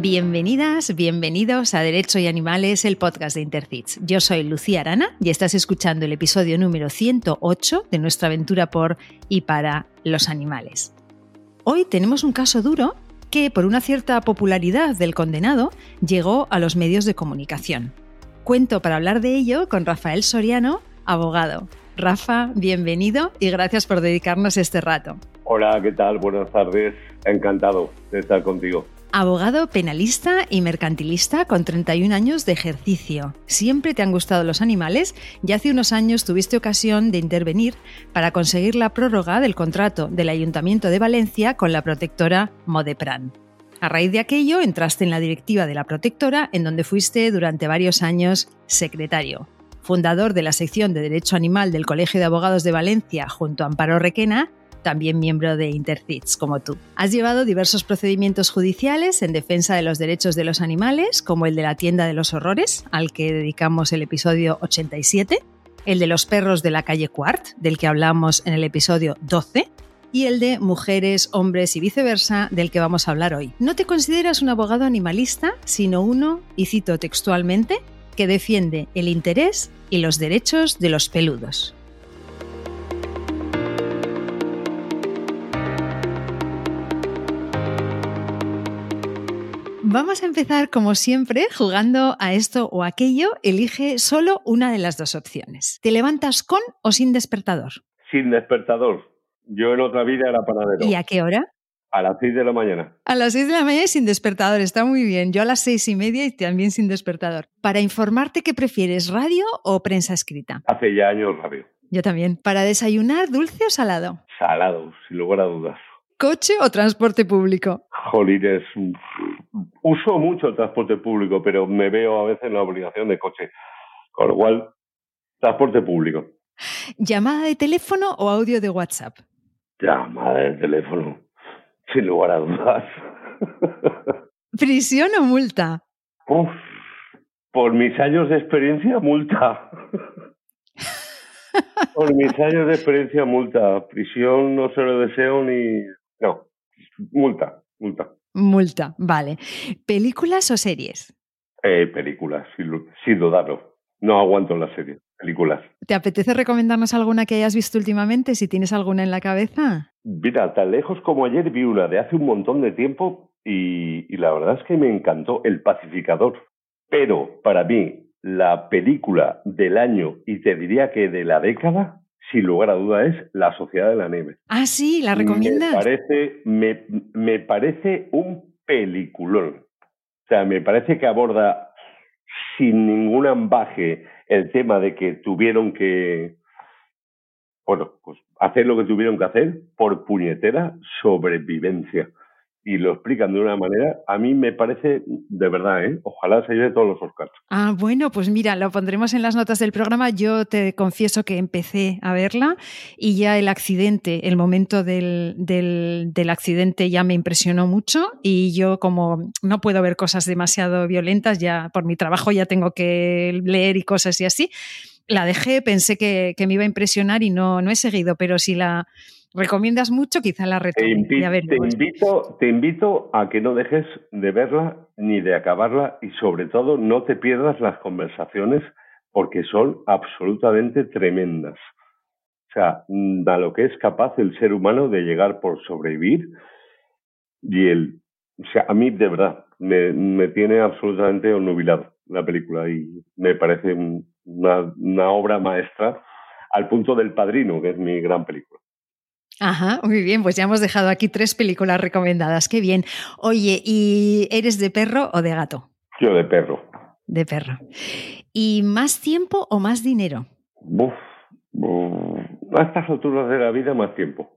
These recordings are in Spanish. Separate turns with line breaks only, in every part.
Bienvenidas, bienvenidos a Derecho y Animales, el podcast de Intercits. Yo soy Lucía Arana y estás escuchando el episodio número 108 de nuestra aventura por y para los animales. Hoy tenemos un caso duro que, por una cierta popularidad del condenado, llegó a los medios de comunicación. Cuento para hablar de ello con Rafael Soriano, abogado. Rafa, bienvenido y gracias por dedicarnos este rato.
Hola, ¿qué tal? Buenas tardes. Encantado de estar contigo.
Abogado penalista y mercantilista con 31 años de ejercicio. ¿Siempre te han gustado los animales? Y hace unos años tuviste ocasión de intervenir para conseguir la prórroga del contrato del Ayuntamiento de Valencia con la protectora Modepran. A raíz de aquello entraste en la directiva de la protectora, en donde fuiste durante varios años secretario. Fundador de la sección de Derecho Animal del Colegio de Abogados de Valencia junto a Amparo Requena también miembro de Intercits, como tú. Has llevado diversos procedimientos judiciales en defensa de los derechos de los animales, como el de la tienda de los horrores, al que dedicamos el episodio 87, el de los perros de la calle Quart, del que hablamos en el episodio 12, y el de mujeres, hombres y viceversa, del que vamos a hablar hoy. No te consideras un abogado animalista, sino uno, y cito textualmente, que defiende el interés y los derechos de los peludos. Vamos a empezar, como siempre, jugando a esto o aquello. Elige solo una de las dos opciones. ¿Te levantas con o sin despertador?
Sin despertador. Yo en otra vida era panadero.
¿Y a qué hora?
A las seis de la mañana.
A las seis de la mañana y sin despertador, está muy bien. Yo a las seis y media y también sin despertador. Para informarte, ¿qué prefieres, radio o prensa escrita?
Hace ya años radio.
Yo también. ¿Para desayunar, dulce o salado?
Salado, sin lugar a dudas.
¿Coche o transporte público?
Jolines, uso mucho el transporte público, pero me veo a veces en la obligación de coche. Con lo cual, transporte público.
¿Llamada de teléfono o audio de WhatsApp?
Llamada de teléfono, sin lugar a dudas.
¿Prisión o multa?
Uf, por mis años de experiencia, multa. por mis años de experiencia, multa. Prisión no se lo deseo ni no, multa, multa.
Multa, vale. ¿Películas o series?
Eh, películas, sin, dudarlo. No aguanto las series, películas.
¿Te apetece recomendarnos alguna que hayas visto últimamente, si tienes alguna en la cabeza?
Mira, tan lejos como ayer vi una de hace un montón de tiempo y, y la verdad es que me encantó El Pacificador. Pero para mí, la película del año y te diría que de la década sin lugar a duda, es La Sociedad de la Nieve.
Ah, sí, ¿la recomiendas?
Me parece, me, me parece un peliculón. O sea, me parece que aborda sin ningún ambaje el tema de que tuvieron que, bueno, pues hacer lo que tuvieron que hacer por puñetera sobrevivencia y lo explican de una manera, a mí me parece de verdad, ¿eh? ojalá se lleve todos los Oscars.
Ah, bueno, pues mira, lo pondremos en las notas del programa. Yo te confieso que empecé a verla y ya el accidente, el momento del, del, del accidente ya me impresionó mucho y yo como no puedo ver cosas demasiado violentas, ya por mi trabajo ya tengo que leer y cosas y así, la dejé, pensé que, que me iba a impresionar y no, no he seguido, pero si la recomiendas mucho, quizá la retome.
Te, invito, te invito a que no dejes de verla ni de acabarla y sobre todo no te pierdas las conversaciones porque son absolutamente tremendas. O sea, mm, a lo que es capaz el ser humano de llegar por sobrevivir y el, o sea, a mí de verdad me, me tiene absolutamente onubilado la película y me parece una, una obra maestra al punto del Padrino, que es mi gran película.
Ajá, muy bien, pues ya hemos dejado aquí tres películas recomendadas, qué bien. Oye, ¿y eres de perro o de gato?
Yo de perro.
De perro. ¿Y más tiempo o más dinero?
Uf, a estas alturas de la vida más tiempo.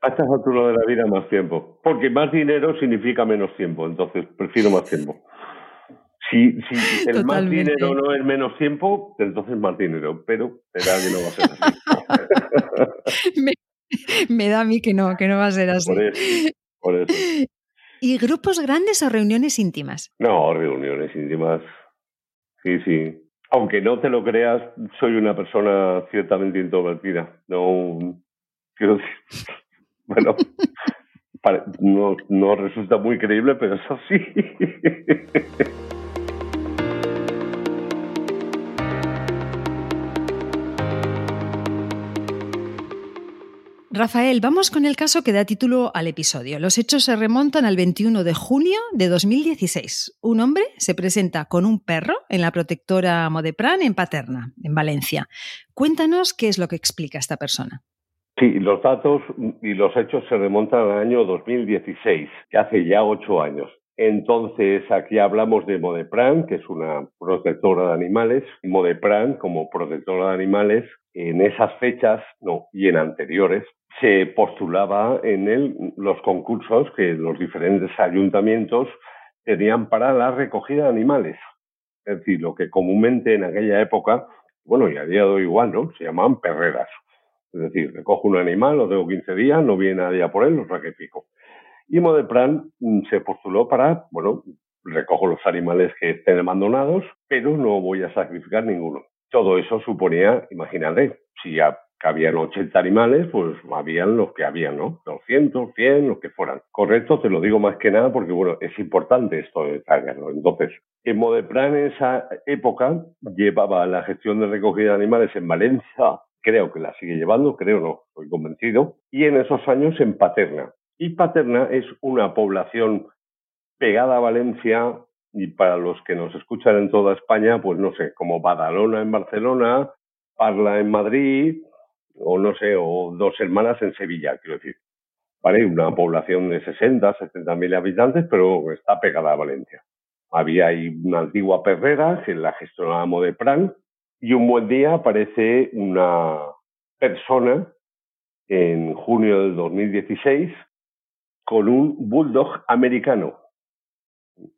A estas alturas de la vida más tiempo. Porque más dinero significa menos tiempo, entonces prefiero más tiempo. Si, si el más dinero no es menos tiempo, entonces más dinero, pero será que no va a ser así.
Me da a mí que no, que no va a ser así.
Por eso,
¿Y grupos grandes o reuniones íntimas?
No, reuniones íntimas. Sí, sí. Aunque no te lo creas, soy una persona ciertamente introvertida. No, quiero decir, bueno, no, no resulta muy creíble, pero es así.
Rafael, vamos con el caso que da título al episodio. Los hechos se remontan al 21 de junio de 2016. Un hombre se presenta con un perro en la protectora Modepran en Paterna, en Valencia. Cuéntanos qué es lo que explica esta persona.
Sí, los datos y los hechos se remontan al año 2016, que hace ya ocho años. Entonces, aquí hablamos de Modepran, que es una protectora de animales. Modepran, como protectora de animales, en esas fechas, no, y en anteriores, se postulaba en él los concursos que los diferentes ayuntamientos tenían para la recogida de animales. Es decir, lo que comúnmente en aquella época, bueno, y a día de igual, ¿no? Se llamaban perreras. Es decir, recojo un animal, lo tengo 15 días, no viene nadie a por él, lo sacrifico. Y Modeplan mm, se postuló para, bueno, recojo los animales que estén abandonados, pero no voy a sacrificar ninguno. Todo eso suponía, imagínate, si habían 80 animales, pues habían los que habían, ¿no? 200, 100, los que fueran. Correcto, te lo digo más que nada porque, bueno, es importante esto de ¿no? Entonces, en Modeplan en esa época llevaba la gestión de recogida de animales en Valencia, creo que la sigue llevando, creo no, estoy convencido, y en esos años en Paterna. Y Paterna es una población pegada a Valencia y para los que nos escuchan en toda España, pues no sé, como Badalona en Barcelona, Parla en Madrid, o no sé, o dos hermanas en Sevilla, quiero decir. ¿Vale? Una población de 60, 70 mil habitantes, pero está pegada a Valencia. Había ahí una antigua perrera que la gestionábamos de Pran, y un buen día aparece una persona en junio del 2016 con un bulldog americano.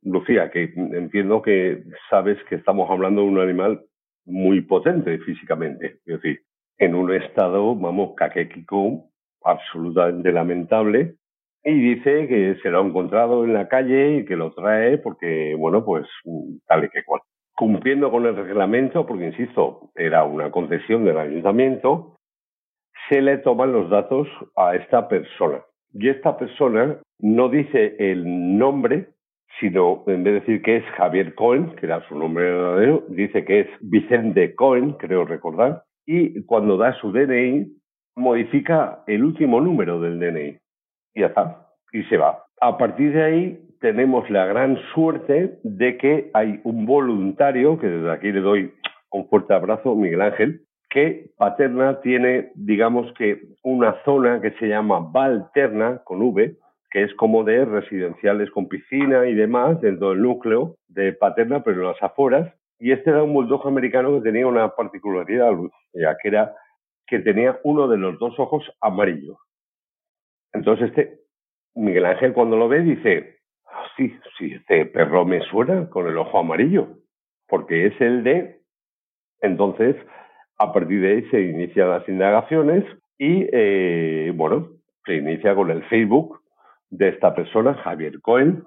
Lucía, que entiendo que sabes que estamos hablando de un animal muy potente físicamente. Es decir, en un estado, vamos, caquéquico, absolutamente lamentable, y dice que se lo ha encontrado en la calle y que lo trae porque, bueno, pues tal y que cual. Cumpliendo con el reglamento, porque insisto, era una concesión del ayuntamiento, se le toman los datos a esta persona. Y esta persona no dice el nombre, sino en vez de decir que es Javier Cohen, que era su nombre verdadero, dice que es Vicente Cohen, creo recordar, y cuando da su DNI, modifica el último número del DNI. Y ya está, y se va. A partir de ahí tenemos la gran suerte de que hay un voluntario, que desde aquí le doy un fuerte abrazo, Miguel Ángel, que Paterna tiene, digamos que, una zona que se llama Valterna, con V, que es como de residenciales con piscina y demás dentro del núcleo de Paterna, pero en las afueras, y este era un bulldog americano que tenía una particularidad, ya que era que tenía uno de los dos ojos amarillos. Entonces este Miguel Ángel cuando lo ve dice, ah, sí, sí, este perro me suena con el ojo amarillo, porque es el de... Entonces, a partir de ahí se inician las indagaciones y, eh, bueno, se inicia con el Facebook de esta persona, Javier Cohen,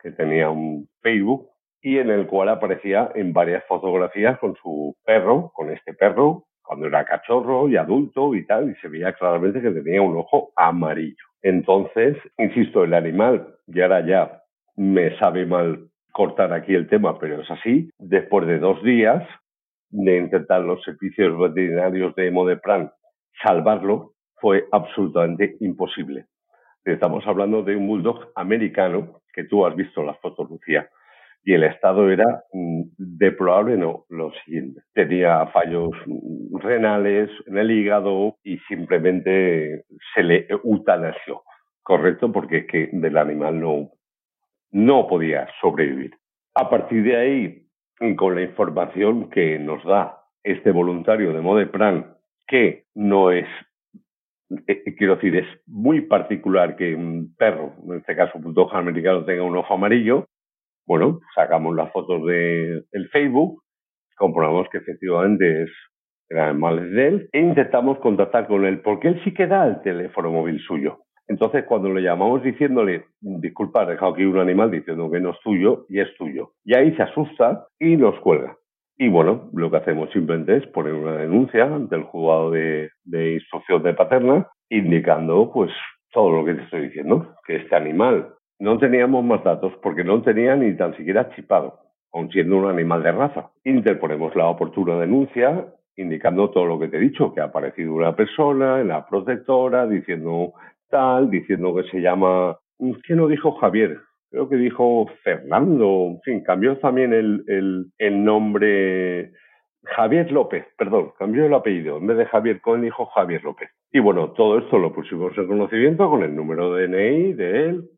que tenía un Facebook y en el cual aparecía en varias fotografías con su perro, con este perro, cuando era cachorro y adulto y tal, y se veía claramente que tenía un ojo amarillo. Entonces, insisto, el animal, y ahora ya me sabe mal cortar aquí el tema, pero es así, después de dos días de intentar los servicios veterinarios de Modepran salvarlo, fue absolutamente imposible. Estamos hablando de un bulldog americano, que tú has visto la foto, Lucía, y el estado era mm, deplorable, no, lo siguiente. Tenía fallos mm, renales en el hígado y simplemente se le eutanasió, ¿correcto? Porque es que del animal no, no podía sobrevivir. A partir de ahí, con la información que nos da este voluntario de Modepran, que no es, eh, eh, quiero decir, es muy particular que un perro, en este caso un bulldog americano, tenga un ojo amarillo, bueno, sacamos las fotos del de Facebook, comprobamos que efectivamente es eran males de él e intentamos contactar con él, porque él sí que da el teléfono móvil suyo. Entonces, cuando le llamamos diciéndole, disculpa, he dejado aquí un animal diciendo que no es tuyo y es tuyo, y ahí se asusta y nos cuelga. Y bueno, lo que hacemos simplemente es poner una denuncia ante el juzgado de, de instrucción de paterna, indicando pues todo lo que te estoy diciendo, que este animal no teníamos más datos porque no tenía ni tan siquiera chipado, aun siendo un animal de raza. Interponemos la oportuna denuncia indicando todo lo que te he dicho, que ha aparecido una persona en la protectora diciendo tal, diciendo que se llama, ¿qué no dijo Javier? Creo que dijo Fernando, en fin, cambió también el, el, el nombre Javier López, perdón, cambió el apellido. En vez de Javier Cohen dijo Javier López. Y bueno, todo esto lo pusimos en conocimiento con el número de DNI de él,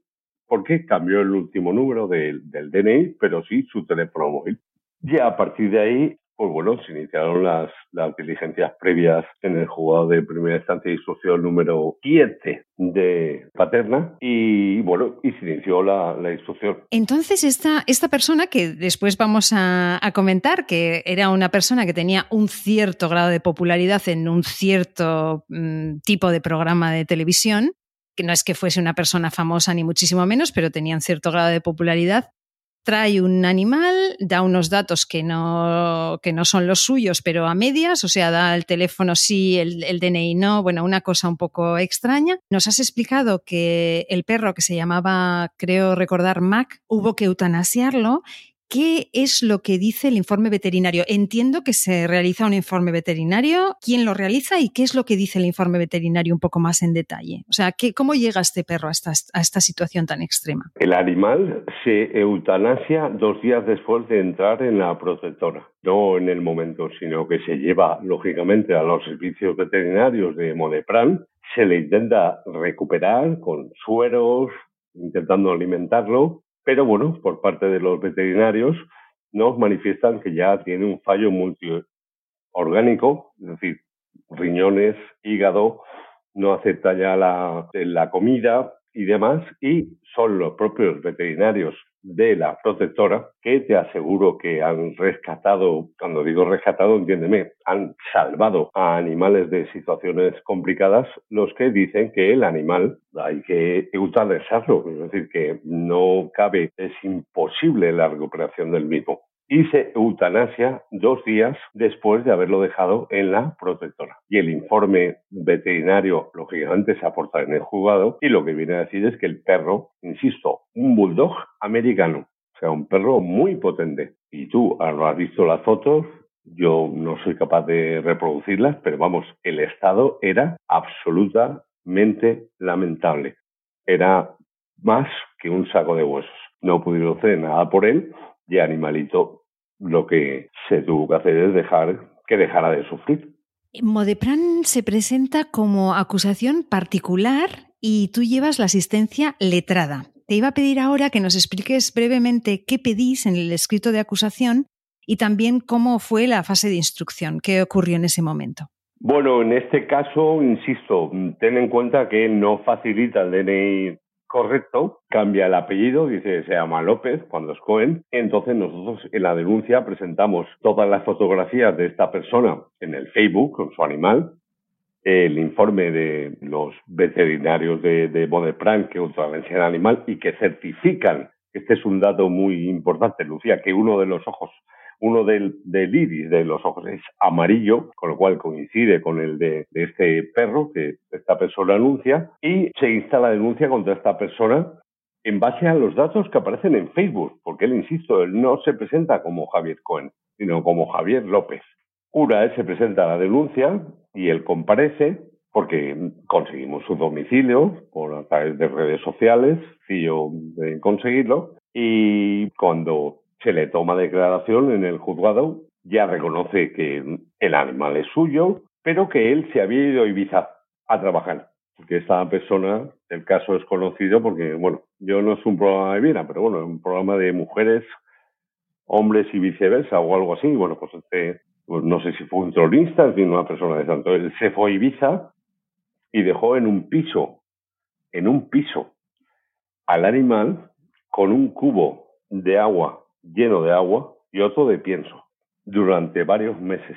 porque cambió el último número del DNI, pero sí su teléfono móvil. Y a partir de ahí pues bueno, se iniciaron las, las diligencias previas en el juzgado de primera instancia de instrucción número 7 de Paterna y bueno, y se inició la, la instrucción.
Entonces, esta, esta persona que después vamos a, a, comentar, que era una persona que tenía un cierto grado de popularidad en un cierto mmm, tipo de programa de televisión, que no es que fuese una persona famosa ni muchísimo menos, pero tenía un cierto grado de popularidad, trae un animal, da unos datos que no, que no son los suyos, pero a medias, o sea, da el teléfono sí, el, el, DNI no, bueno, una cosa un poco extraña. Nos has explicado que el perro que se llamaba, creo recordar, Mac, hubo que eutanasiarlo ¿Qué es lo que dice el informe veterinario? Entiendo que se realiza un informe veterinario, quién lo realiza y qué es lo que dice el informe veterinario un poco más en detalle. O sea, ¿qué, ¿cómo llega este perro a esta, a esta situación tan extrema?
El animal se eutanasia dos días después de entrar en la protectora, no en el momento, sino que se lleva, lógicamente, a los servicios veterinarios de Modepran, se le intenta recuperar con sueros, intentando alimentarlo, pero bueno, por parte de los veterinarios nos manifiestan que ya tiene un fallo multiorgánico, es decir, riñones, hígado, no acepta ya la, la comida y demás, y son los propios veterinarios de la protectora que te aseguro que han rescatado, cuando digo rescatado, entiéndeme, han salvado a animales de situaciones complicadas, los que dicen que el animal hay que eutanasiarlo, es decir, que no cabe, es imposible la recuperación del mismo se eutanasia dos días después de haberlo dejado en la protectora. Y el informe veterinario, lógicamente, se aporta en el juzgado y lo que viene a decir es que el perro, insisto, un bulldog americano, o sea, un perro muy potente. Y tú has visto las fotos, yo no soy capaz de reproducirlas, pero vamos, el estado era absolutamente lamentable. Era más que un saco de huesos. No pudieron hacer nada por él y animalito lo que se tuvo que hacer es dejar que dejara de sufrir.
Modepran se presenta como acusación particular y tú llevas la asistencia letrada. Te iba a pedir ahora que nos expliques brevemente qué pedís en el escrito de acusación y también cómo fue la fase de instrucción, qué ocurrió en ese momento.
Bueno, en este caso, insisto, ten en cuenta que no facilita el DNI correcto, cambia el apellido, dice se llama López cuando es Cohen. Entonces nosotros en la denuncia presentamos todas las fotografías de esta persona en el Facebook con su animal, el informe de los veterinarios de, de que ultravencia el animal y que certifican, este es un dato muy importante, Lucía, que uno de los ojos uno del, del, iris de los ojos es amarillo, con lo cual coincide con el de, de, este perro que esta persona anuncia, y se instala denuncia contra esta persona en base a los datos que aparecen en Facebook, porque él, insisto, él no se presenta como Javier Cohen, sino como Javier López. Una vez se presenta la denuncia y él comparece porque conseguimos su domicilio por a través de redes sociales, sencillo de conseguirlo, y cuando se le toma declaración en el juzgado, ya reconoce que el animal es suyo, pero que él se había ido a Ibiza a trabajar. Porque esta persona, el caso es conocido porque, bueno, yo no es un programa de vida, pero bueno, es un programa de mujeres, hombres y viceversa o algo así. Bueno, pues este, pues no sé si fue un tronista, sino una persona de santo. Él se fue a Ibiza y dejó en un piso, en un piso, al animal con un cubo de agua lleno de agua y otro de pienso durante varios meses.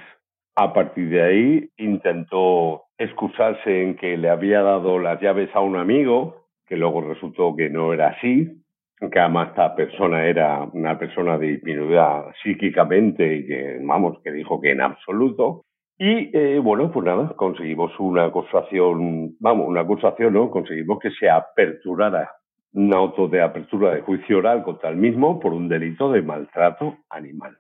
A partir de ahí intentó excusarse en que le había dado las llaves a un amigo, que luego resultó que no era así, que además esta persona era una persona disminuida psíquicamente y que, vamos, que dijo que en absoluto. Y eh, bueno, pues nada, conseguimos una acusación, vamos, una acusación, ¿no? Conseguimos que se aperturara un auto de apertura de juicio oral contra el mismo por un delito de maltrato animal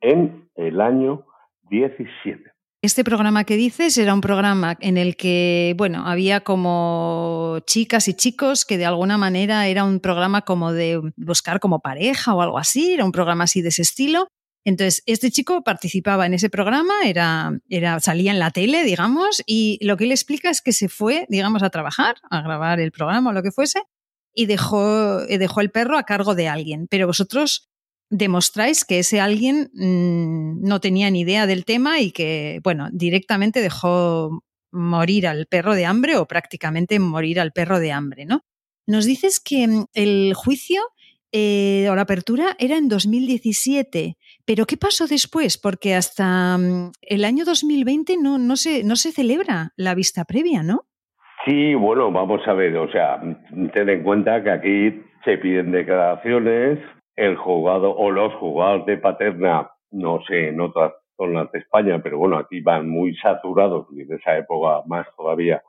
en el año 17.
Este programa que dices era un programa en el que, bueno, había como chicas y chicos que de alguna manera era un programa como de buscar como pareja o algo así, era un programa así de ese estilo. Entonces, este chico participaba en ese programa, era, era, salía en la tele, digamos, y lo que él explica es que se fue, digamos, a trabajar, a grabar el programa o lo que fuese, y dejó, dejó el perro a cargo de alguien. Pero vosotros demostráis que ese alguien mm, no tenía ni idea del tema y que, bueno, directamente dejó morir al perro de hambre o prácticamente morir al perro de hambre, ¿no? Nos dices que mm, el juicio eh, o la apertura era en 2017, pero ¿qué pasó después? Porque hasta mm, el año 2020 no, no, se, no se celebra la vista previa, ¿no?
Sí, bueno, vamos a ver, o sea, ten en cuenta que aquí se piden declaraciones, el juzgado o los juzgados de paterna, no sé, en otras zonas de España, pero bueno, aquí van muy saturados y de esa época más todavía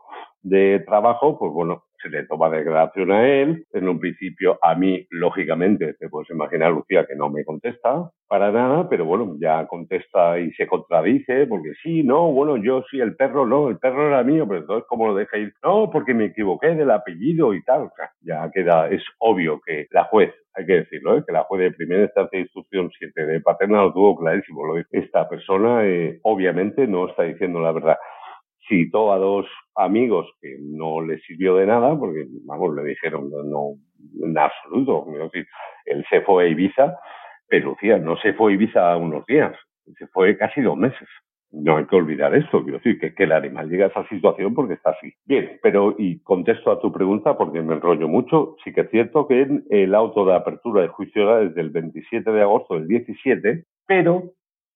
de trabajo, pues bueno, se le toma declaración a él. En un principio, a mí, lógicamente, te puedes imaginar, Lucía, que no me contesta para nada, pero bueno, ya contesta y se contradice, porque sí, no, bueno, yo sí, el perro no, el perro era mío, pero entonces, ¿cómo lo deja ir? No, porque me equivoqué del apellido y tal. O sea, ya queda, es obvio que la juez hay que decirlo, ¿eh? que la juez de primera instancia de instrucción 7 de Paterna lo tuvo clarísimo. Lo Esta persona eh, obviamente no está diciendo la verdad citó a dos amigos que no le sirvió de nada, porque, vamos, le dijeron, no, en absoluto. él se fue a Ibiza, pero, Lucía, no se fue a Ibiza unos días, se fue casi dos meses. No hay que olvidar esto, quiero decir, que, el animal llega a esa situación porque está así. Bien, pero, y contesto a tu pregunta porque me enrollo mucho, sí que es cierto que el auto de apertura de juicio era desde el 27 de agosto del 17, pero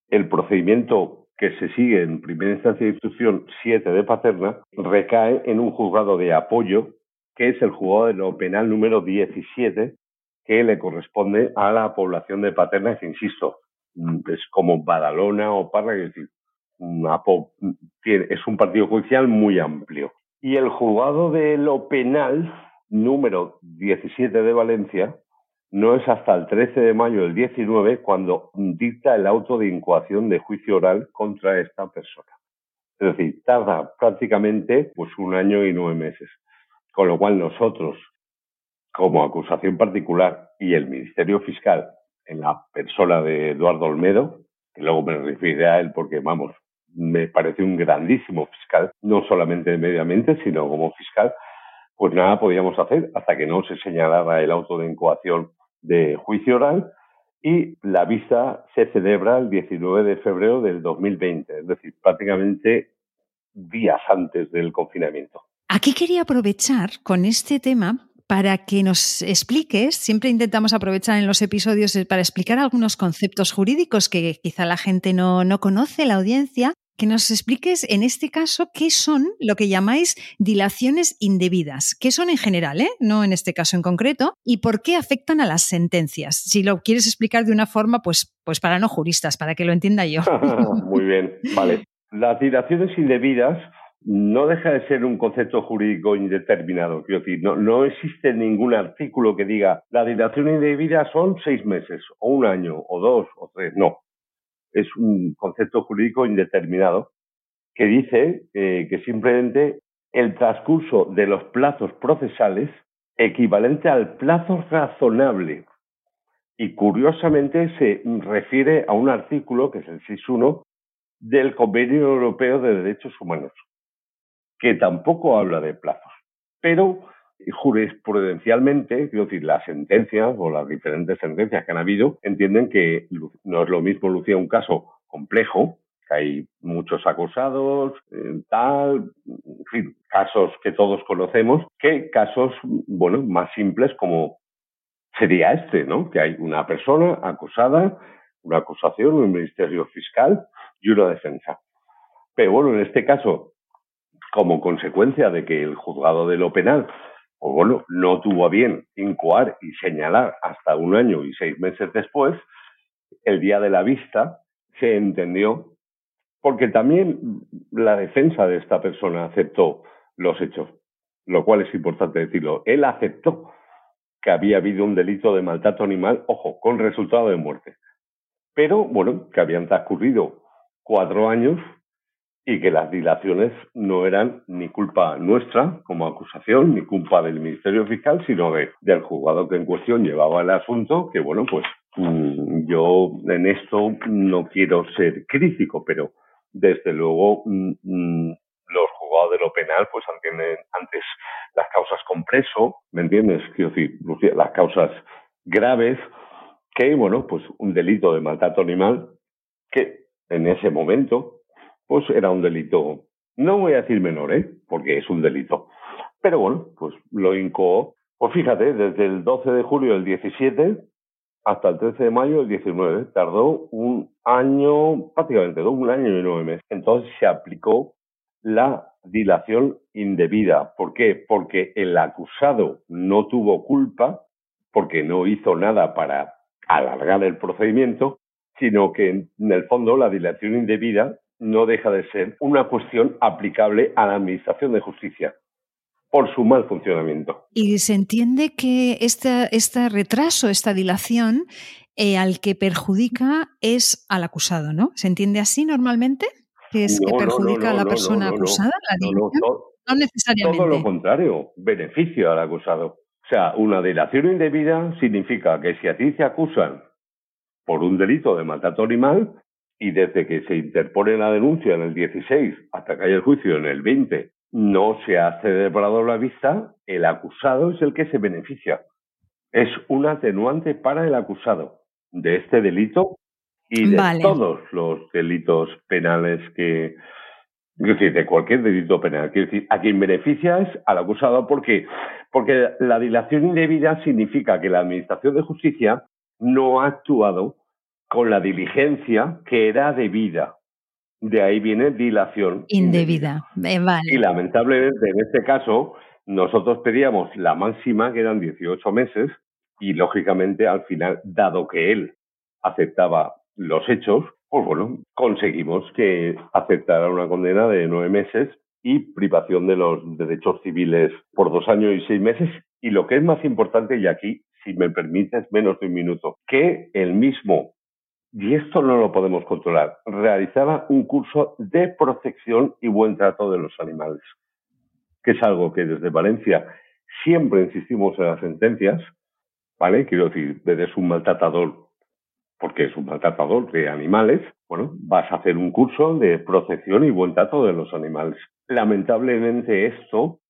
el procedimiento que se sigue en primera instancia de instrucción 7 de Paterna, recae en un juzgado de apoyo, que es el juzgado de lo penal número 17, que le corresponde a la población de Paterna, que insisto, mm, es como Badalona o Parra, es decir, es un partido judicial muy amplio. Y el juzgado de lo penal número 17 de Valencia no es hasta el 13 de mayo del 19 cuando dicta el auto de incoación de juicio oral contra esta persona. Es decir, tarda prácticamente pues un año y nueve meses. Con lo cual nosotros, como acusación particular y el Ministerio Fiscal, en la persona de Eduardo Olmedo, que luego me refiero a él porque, vamos, me parece un grandísimo fiscal, no solamente mediamente, sino como fiscal, pues nada podíamos hacer hasta que no se señalara el auto de incoación de juicio oral y la vista se celebra el 19 de febrero del 2020, es decir, prácticamente días antes del confinamiento.
Aquí quería aprovechar con este tema para que nos expliques, siempre intentamos aprovechar en los episodios para explicar algunos conceptos jurídicos que quizá la gente no, no conoce, la audiencia, que nos expliques en este caso qué son lo que llamáis dilaciones indebidas, qué son en general, ¿eh? no en este caso en concreto, y por qué afectan a las sentencias. Si lo quieres explicar de una forma, pues, pues para no juristas, para que lo entienda yo.
Muy bien, vale. Las dilaciones indebidas no deja de ser un concepto jurídico indeterminado. Quiero decir, no, no existe ningún artículo que diga la dilación indebida son seis meses, o un año, o dos, o tres. No es un concepto jurídico indeterminado que dice eh, que simplemente el transcurso de los plazos procesales equivalente al plazo razonable. Y curiosamente se refiere a un artículo, que es el 6.1, del Convenio Europeo de Derechos Humanos, que tampoco habla de plazos. Pero jurisprudencialmente, quiero decir, las sentencias o las diferentes sentencias que han habido entienden que no es lo mismo, Lucía, un caso complejo, que hay muchos acusados, eh, tal, en fin, casos que todos conocemos, que casos, bueno, más simples como sería este, ¿no? Que hay una persona acusada, una acusación, un ministerio fiscal y una defensa. Pero bueno, en este caso, como consecuencia de que el juzgado de lo penal o bueno, no tuvo a bien incoar y señalar hasta un año y seis meses después, el día de la vista se entendió porque también la defensa de esta persona aceptó los hechos, lo cual es importante decirlo. Él aceptó que había habido un delito de maltrato animal, ojo, con resultado de muerte. Pero, bueno, que habían transcurrido cuatro años y que las dilaciones no eran ni culpa nuestra como acusación, ni culpa del Ministerio Fiscal, sino de, del juzgado que en cuestión llevaba el asunto, que bueno, pues mm, yo en esto no quiero ser crítico, pero desde luego mm, mm, los juzgados de lo penal pues entienden antes las causas con preso, ¿me entiendes? Quiero decir, las causas graves, que bueno, pues un delito de maltrato animal, que en ese momento pues era un delito, no voy a decir menor, ¿eh? porque es un delito. Pero bueno, pues lo incoó, pues fíjate, desde el 12 de julio del 17 hasta el 13 de mayo del 19. Tardó un año, prácticamente un año y nueve meses. Entonces se aplicó la dilación indebida. ¿Por qué? Porque el acusado no tuvo culpa, porque no hizo nada para alargar el procedimiento, sino que en el fondo la dilación indebida no deja de ser una cuestión aplicable a la Administración de Justicia por su mal funcionamiento.
Y se entiende que este, este retraso, esta dilación, eh, al que perjudica es al acusado, ¿no? ¿Se entiende así normalmente? ¿Que es que perjudica a la persona acusada?
no, necesariamente. Todo lo contrario, beneficio al acusado. O sea, una dilación indebida significa que si a ti te acusan por un delito de maltrato animal, y desde que se interpone la denuncia en el 16 hasta que haya el juicio en el 20 no se ha celebrado la vista, el acusado es el que se beneficia. Es un atenuante para el acusado de este delito y de todos los delitos penales que, es decir, de cualquier delito penal. Quiero decir, a quien beneficia es al acusado porque, porque la dilación indebida significa que la Administración de Justicia no ha actuado con la diligencia que era debida. De ahí viene dilación.
Indebida. Eh,
y lamentablemente en este caso nosotros pedíamos la máxima, que eran 18 meses, y lógicamente al final, dado que él aceptaba los hechos, pues bueno, conseguimos que aceptara una condena de nueve meses y privación de los derechos civiles por dos años y seis meses. Y lo que es más importante, y aquí, si me permites, menos de un minuto, que el mismo y esto no lo podemos controlar, realizaba un curso de protección y buen trato de los animales, que es algo que desde Valencia siempre insistimos en las sentencias, ¿vale? Quiero decir, eres un maltratador porque es un maltratador de animales, bueno, vas a hacer un curso de protección y buen trato de los animales. Lamentablemente esto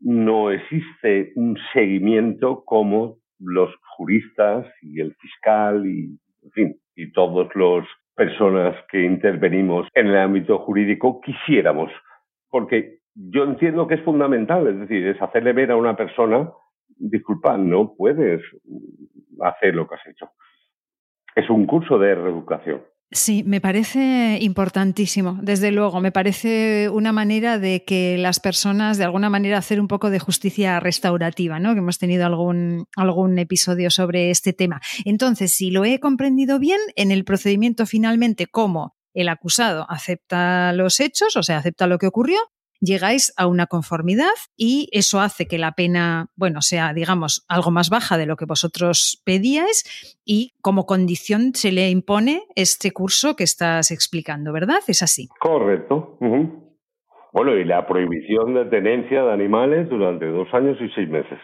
no existe un seguimiento como los juristas y el fiscal y, en fin, y todas las personas que intervenimos en el ámbito jurídico quisiéramos, porque yo entiendo que es fundamental, es decir, es hacerle ver a una persona, disculpa, no puedes hacer lo que has hecho. Es un curso de reeducación.
Sí, me parece importantísimo, desde luego. Me parece una manera de que las personas, de alguna manera, hacer un poco de justicia restaurativa, ¿no? Que hemos tenido algún, algún episodio sobre este tema. Entonces, si lo he comprendido bien, en el procedimiento finalmente, como el acusado acepta los hechos, o sea, acepta lo que ocurrió, llegáis a una conformidad y eso hace que la pena, bueno, sea, digamos, algo más baja de lo que vosotros pedíais y como condición se le impone este curso que estás explicando, ¿verdad? Es así.
Correcto. Bueno, y la prohibición de tenencia de animales durante dos años y seis meses.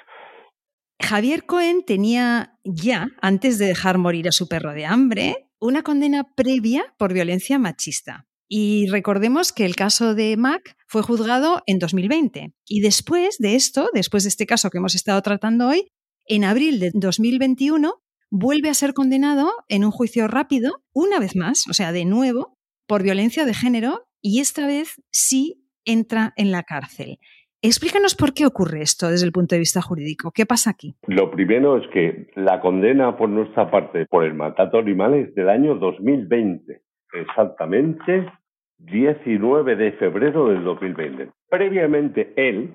Javier Cohen tenía ya, antes de dejar morir a su perro de hambre, una condena previa por violencia machista. Y recordemos que el caso de Mac fue juzgado en 2020. Y después de esto, después de este caso que hemos estado tratando hoy, en abril de 2021 vuelve a ser condenado en un juicio rápido, una vez más, o sea, de nuevo, por violencia de género, y esta vez sí entra en la cárcel. Explícanos por qué ocurre esto desde el punto de vista jurídico. ¿Qué pasa aquí?
Lo primero es que la condena por nuestra parte por el maltrato animal es del año 2020 exactamente 19 de febrero del 2020. Previamente él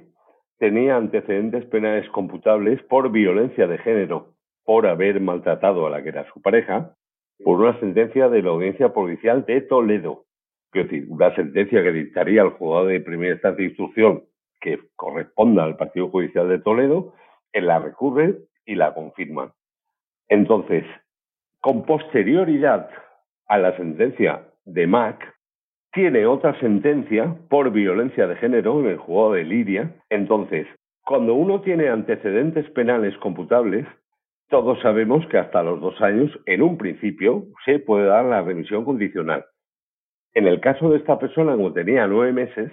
tenía antecedentes penales computables por violencia de género, por haber maltratado a la que era su pareja, por una sentencia de la Audiencia Provincial de Toledo. Es decir, una sentencia que dictaría el juzgado de primera instancia de instrucción que corresponda al Partido Judicial de Toledo, él la recurre y la confirma. Entonces, con posterioridad a la sentencia de MAC, tiene otra sentencia por violencia de género en el juzgado de Lidia. Entonces, cuando uno tiene antecedentes penales computables, todos sabemos que hasta los dos años, en un principio, se puede dar la remisión condicional. En el caso de esta persona, como tenía nueve meses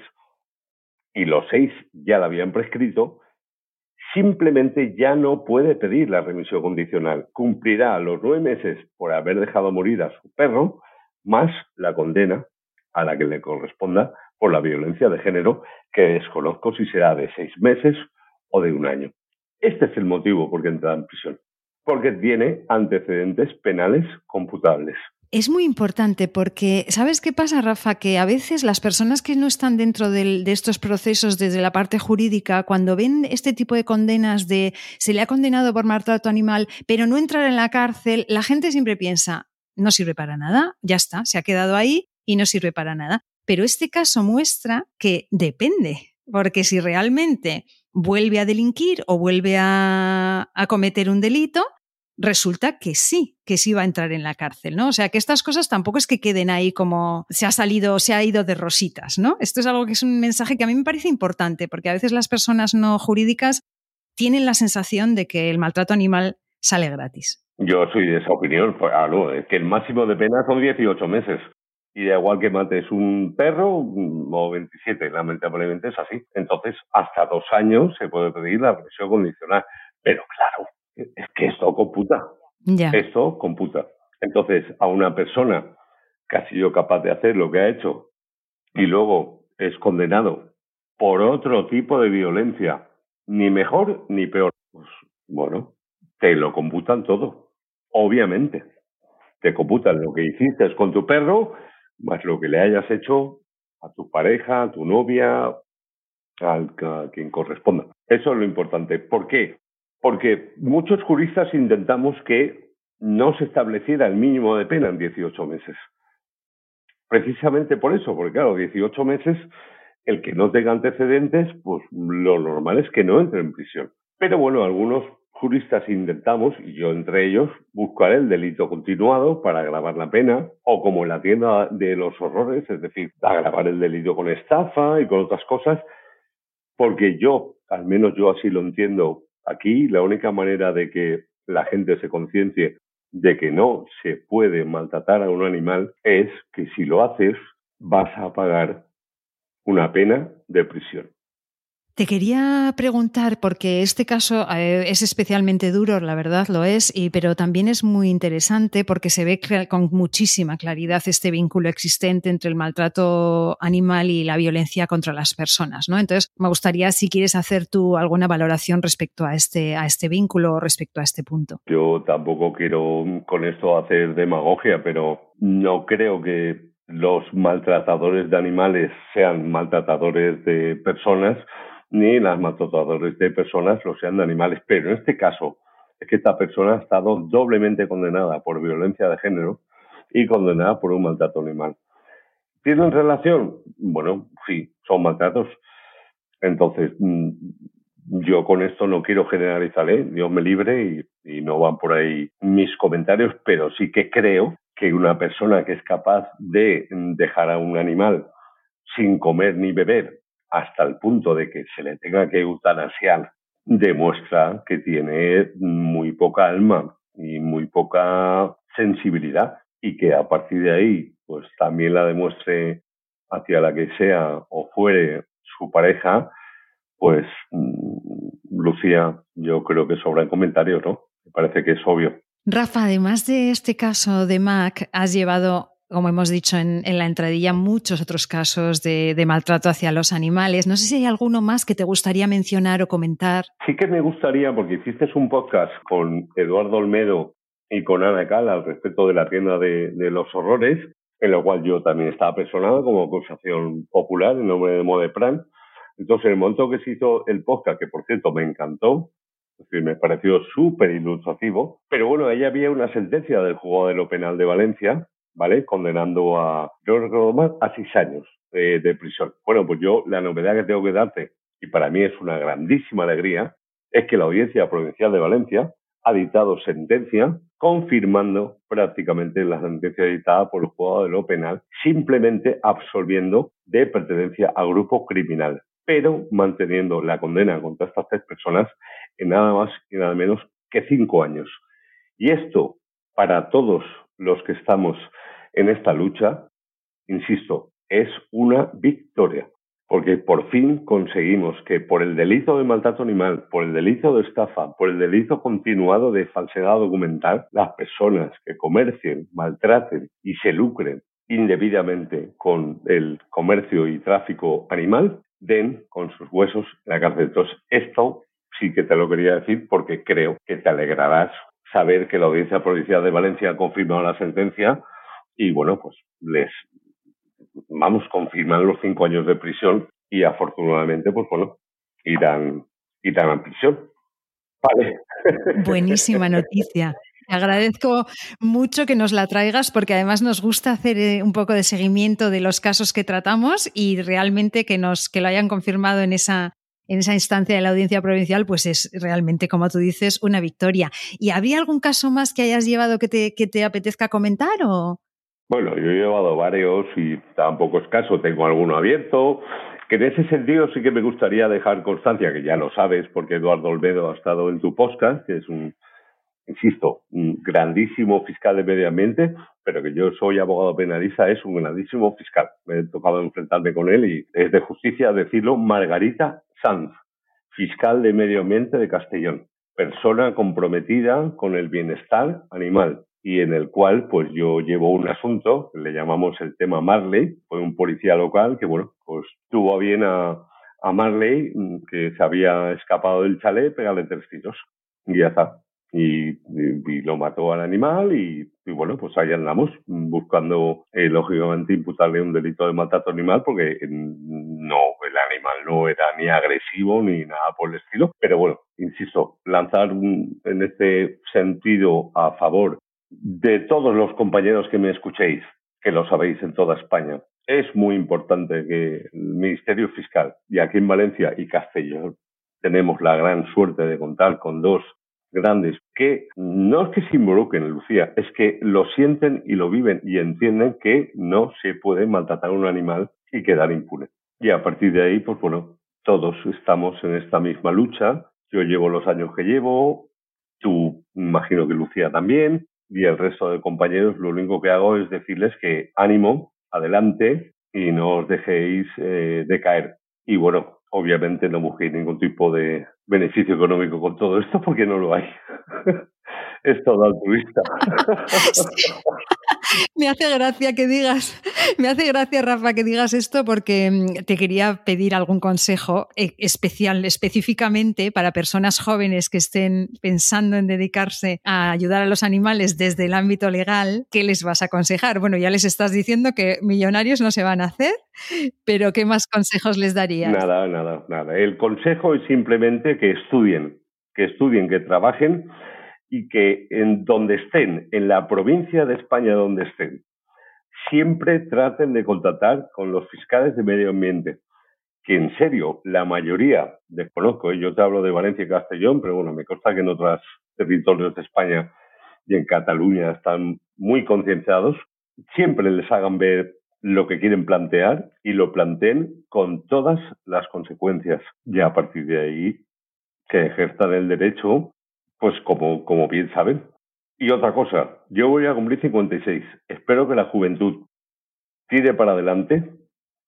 y los seis ya la habían prescrito, simplemente ya no puede pedir la remisión condicional. Cumplirá los nueve meses por haber dejado morir a su perro, más la condena a la que le corresponda por la violencia de género, que desconozco si será de seis meses o de un año. Este es el motivo por qué entra en prisión, porque tiene antecedentes penales computables.
Es muy importante porque, ¿sabes qué pasa, Rafa? Que a veces las personas que no están dentro de estos procesos desde la parte jurídica, cuando ven este tipo de condenas de se le ha condenado por maltrato animal, pero no entrar en la cárcel, la gente siempre piensa, no sirve para nada, ya está, se ha quedado ahí y no sirve para nada. Pero este caso muestra que depende, porque si realmente vuelve a delinquir o vuelve a, a cometer un delito, resulta que sí, que sí va a entrar en la cárcel, ¿no? O sea, que estas cosas tampoco es que queden ahí como se ha salido, se ha ido de rositas, ¿no? Esto es algo que es un mensaje que a mí me parece importante, porque a veces las personas no jurídicas tienen la sensación de que el maltrato animal sale gratis.
Yo soy de esa opinión, pues, es que el máximo de pena son 18 meses. Y da igual que mates un perro o 27, lamentablemente es así. Entonces, hasta dos años se puede pedir la presión condicional. Pero claro, es que esto computa. Esto computa. Entonces, a una persona que ha sido capaz de hacer lo que ha hecho y luego es condenado por otro tipo de violencia, ni mejor ni peor, pues bueno, te lo computan todo, obviamente. Te computan lo que hiciste con tu perro, más lo que le hayas hecho a tu pareja, a tu novia, a quien corresponda. Eso es lo importante. ¿Por qué? Porque muchos juristas intentamos que no se estableciera el mínimo de pena en 18 meses. Precisamente por eso, porque claro, 18 meses, el que no tenga antecedentes, pues lo normal es que no entre en prisión. Pero bueno, algunos juristas intentamos, y yo entre ellos, buscar el delito continuado para agravar la pena, o como en la tienda de los horrores, es decir, agravar el delito con estafa y con otras cosas, porque yo, al menos yo así lo entiendo, Aquí la única manera de que la gente se conciencie de que no se puede maltratar a un animal es que si lo haces vas a pagar una pena de prisión.
Te quería preguntar, porque este caso eh, es especialmente duro, la verdad lo es, y, pero también es muy interesante porque se ve con muchísima claridad este vínculo existente entre el maltrato animal y la violencia contra las personas. ¿no? Entonces, me gustaría si quieres hacer tú alguna valoración respecto a este, a este vínculo o respecto a este punto.
Yo tampoco quiero con esto hacer demagogia, pero no creo que los maltratadores de animales sean maltratadores de personas ni las maltratadores de personas lo sean de animales. Pero en este caso es que esta persona ha estado doblemente condenada por violencia de género y condenada por un maltrato animal. ¿Tienen relación? Bueno, sí, son maltratos. Entonces, mm, yo con esto no quiero generalizar, ¿eh? Dios me libre y, y no van por ahí mis comentarios, pero sí que creo que una persona que es capaz de dejar a un animal sin comer ni beber hasta el punto de que se le tenga que eutanasiar, demuestra que tiene muy poca alma y muy poca sensibilidad y que a partir de ahí pues también la demuestre hacia la que sea o fuere su pareja, pues mm, Lucía, yo creo que sobran comentarios, ¿no? Me parece que es obvio.
Rafa, además de este caso de Mac, has llevado como hemos dicho en, la entradilla, muchos otros casos de, maltrato hacia los animales. No sé si hay alguno más que te gustaría mencionar o comentar.
Sí que me gustaría, porque hiciste un podcast con Eduardo Olmedo y con Ana Cal al respecto de la tienda de, los horrores, en lo cual yo también estaba personado como acusación popular en nombre de Modepran. Entonces, en el momento que se hizo el podcast, que por cierto me encantó, es decir, me pareció súper ilustrativo, pero bueno, ahí había una sentencia del juzgado de lo penal de Valencia ¿vale? Condenando a, yo recuerdo más, a seis años de prisión. Bueno, pues yo la novedad que tengo que darte, y para mí es una grandísima alegría, es que la Audiencia Provincial de Valencia ha dictado sentencia confirmando prácticamente la sentencia dictada por el juzgado de lo penal, simplemente absolviendo de pertenencia a grupo criminal, pero manteniendo la condena contra estas tres personas en nada más y nada menos que cinco años. Y esto, para todos los que estamos en esta lucha, insisto, es una victoria porque por fin conseguimos que por el delito de maltrato animal, por el delito de estafa, por el delito continuado de falsedad documental, las personas que comercien, maltraten y se lucren indebidamente con el comercio y tráfico animal, den con sus huesos en la cárcel. Entonces, esto sí que te lo quería decir porque creo que te alegrarás saber que la Audiencia Provincial de Valencia ha confirmado la sentencia y, bueno, pues les vamos, confirman los cinco años de prisión y afortunadamente, pues bueno, irán, irán a prisión. Vale.
Buenísima noticia. Te agradezco mucho que nos la traigas porque además nos gusta hacer eh, un poco de seguimiento de los casos que tratamos y realmente que nos que lo hayan confirmado en esa en esa instancia de la audiencia provincial, pues es realmente, como tú dices, una victoria. ¿Y había algún caso más que hayas llevado que te, que te apetezca comentar o?
Bueno, yo he llevado varios y tampoco es caso, tengo alguno abierto, que en ese sentido sí que me gustaría dejar constancia, que ya lo sabes, porque Eduardo Olmedo ha estado en tu podcast, que es un, insisto, un grandísimo fiscal de medio ambiente, pero que yo soy abogado penalista, es un grandísimo fiscal. Me he tocado enfrentarme con él y es de justicia decirlo, Margarita Sanz, fiscal de medio ambiente de Castellón, persona comprometida con el bienestar animal, y en el cual pues yo llevo un asunto, le llamamos el tema Marley, fue un policía local que bueno, pues tuvo bien a, a Marley mm, que se había escapado del chalet, pegarle tres tiros y ya está. Y, lo mató al animal y, bueno, pues ahí andamos buscando, eh, lógicamente, imputarle un delito de maltrato animal porque mm, no, el animal no era ni agresivo ni nada por el estilo. Pero bueno, insisto, lanzar en este sentido a favor de todos los compañeros que me escuchéis, que lo sabéis en toda España, es muy importante que el Ministerio Fiscal, y aquí en Valencia y Castellón, tenemos la gran suerte de contar con dos grandes que no es que se involucren, Lucía, es que lo sienten y lo viven y entienden que no se puede maltratar a un animal y quedar impune. Y a partir de ahí, pues bueno, todos estamos en esta misma lucha. Yo llevo los años que llevo, tú imagino que Lucía también, y el resto de compañeros lo único que hago es decirles que ánimo, adelante y no os dejéis eh, de caer. Y bueno, obviamente no busquéis ningún tipo de beneficio económico con todo esto porque no lo hay. es todo altruista.
me hace gracia que digas, me hace gracia, Rafa, que digas esto porque mm, te quería pedir algún consejo eh, especial, específicamente para personas jóvenes que estén pensando en dedicarse a ayudar a los animales desde el ámbito legal. ¿Qué les vas a aconsejar? Bueno, ya les estás diciendo que millonarios no se van a hacer, pero ¿qué más consejos les darías?
Nada, nada, nada. El consejo es simplemente que estudien, que estudien, que trabajen y que en donde estén, en la provincia de España donde estén, siempre traten de contactar con los fiscales de medio ambiente, que en serio, la mayoría, desconozco, ¿eh? yo te hablo de Valencia y Castellón, pero bueno, me consta que en otros territorios de España y en Cataluña están muy concienciados, siempre les hagan ver lo que quieren plantear y lo planteen con todas las consecuencias. Y a partir de ahí, que ejerzan el derecho pues como, como bien saben. Y otra cosa, yo voy a cumplir 56. Espero que la juventud tire para adelante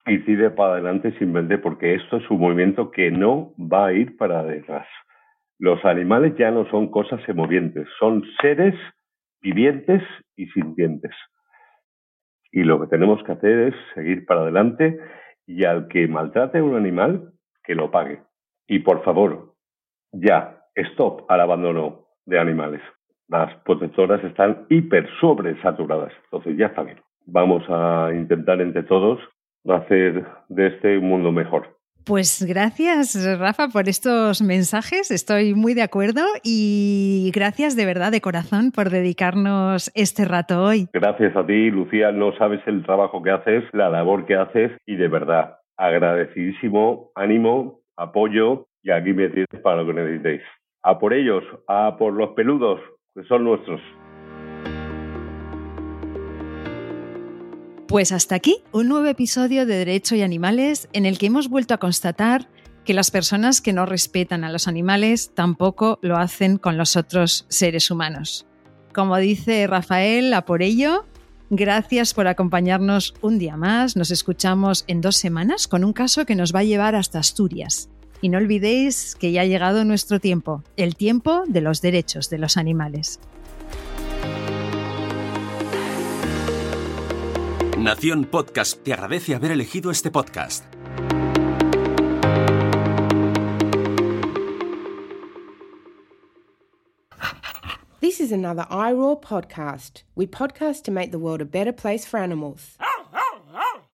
y tire para adelante simplemente porque esto es un movimiento que no va a ir para detrás. Los animales ya no son cosas semovientes, son seres vivientes y sintientes. Y lo que tenemos que hacer es seguir para adelante y al que maltrate a un animal, que lo pague. Y por favor, ya, stop al abandono de animales. Las protectoras están hiper sobresaturadas. Entonces ya está bien. Vamos a intentar entre todos hacer de este un mundo mejor.
Pues gracias, Rafa, por estos mensajes. Estoy muy de acuerdo y gracias de verdad, de corazón, por dedicarnos este rato hoy.
Gracias a ti, Lucía. No sabes el trabajo que haces, la labor que haces y de verdad, agradecidísimo, ánimo, apoyo y aquí me tienes para lo que necesitéis. A por ellos, a por los peludos, que son nuestros.
Pues hasta aquí un nuevo episodio de Derecho y Animales en el que hemos vuelto a constatar que las personas que no respetan a los animales tampoco lo hacen con los otros seres humanos. Como dice Rafael, a por ello, gracias por acompañarnos un día más. Nos escuchamos en dos semanas con un caso que nos va a llevar hasta Asturias. Y no olvidéis que ya ha llegado nuestro tiempo, el tiempo de los derechos de los animales.
Nación Podcast te agradece haber elegido este podcast.
This is another iRaw podcast. We podcast to make the world a better place for animals.